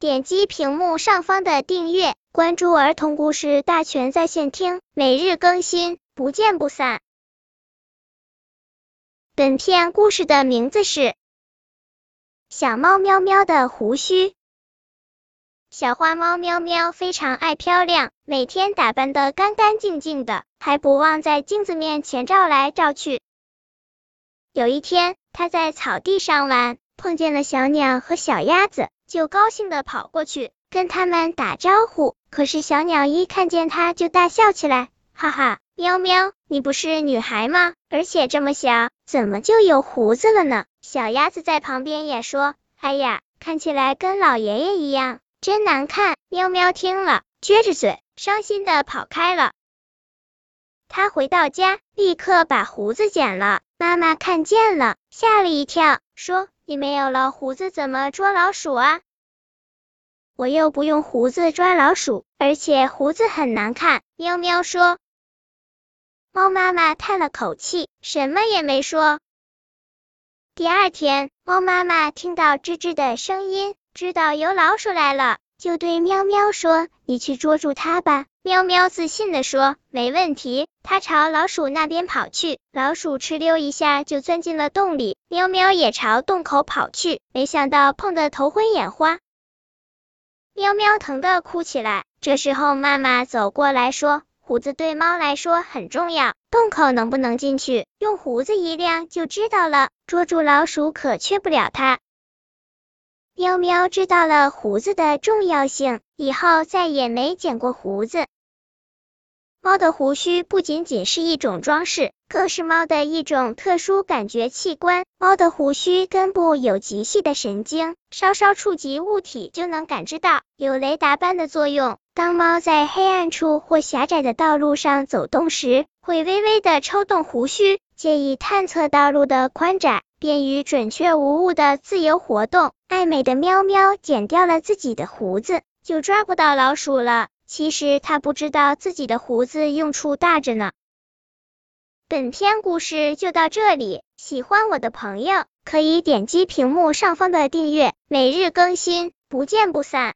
点击屏幕上方的订阅，关注儿童故事大全在线听，每日更新，不见不散。本片故事的名字是《小猫喵喵的胡须》。小花猫喵喵非常爱漂亮，每天打扮的干干净净的，还不忘在镜子面前照来照去。有一天，它在草地上玩。碰见了小鸟和小鸭子，就高兴的跑过去跟他们打招呼。可是小鸟一看见它就大笑起来，哈哈，喵喵，你不是女孩吗？而且这么小，怎么就有胡子了呢？小鸭子在旁边也说，哎呀，看起来跟老爷爷一样，真难看。喵喵听了，撅着嘴，伤心的跑开了。他回到家，立刻把胡子剪了。妈妈看见了，吓了一跳，说。你没有了胡子怎么捉老鼠啊？我又不用胡子抓老鼠，而且胡子很难看。喵喵说。猫妈妈叹了口气，什么也没说。第二天，猫妈妈听到吱吱的声音，知道有老鼠来了，就对喵喵说：“你去捉住它吧。”喵喵自信的说：“没问题。”它朝老鼠那边跑去，老鼠哧溜一下就钻进了洞里。喵喵也朝洞口跑去，没想到碰得头昏眼花，喵喵疼的哭起来。这时候妈妈走过来说：“胡子对猫来说很重要，洞口能不能进去，用胡子一亮就知道了。捉住老鼠可缺不了它。”喵喵知道了胡子的重要性，以后再也没剪过胡子。猫的胡须不仅仅是一种装饰，更是猫的一种特殊感觉器官。猫的胡须根部有极细的神经，稍稍触及物体就能感知到，有雷达般的作用。当猫在黑暗处或狭窄的道路上走动时，会微微的抽动胡须，借以探测道路的宽窄，便于准确无误的自由活动。爱美的喵喵剪掉了自己的胡子，就抓不到老鼠了。其实它不知道自己的胡子用处大着呢。本篇故事就到这里，喜欢我的朋友可以点击屏幕上方的订阅，每日更新，不见不散。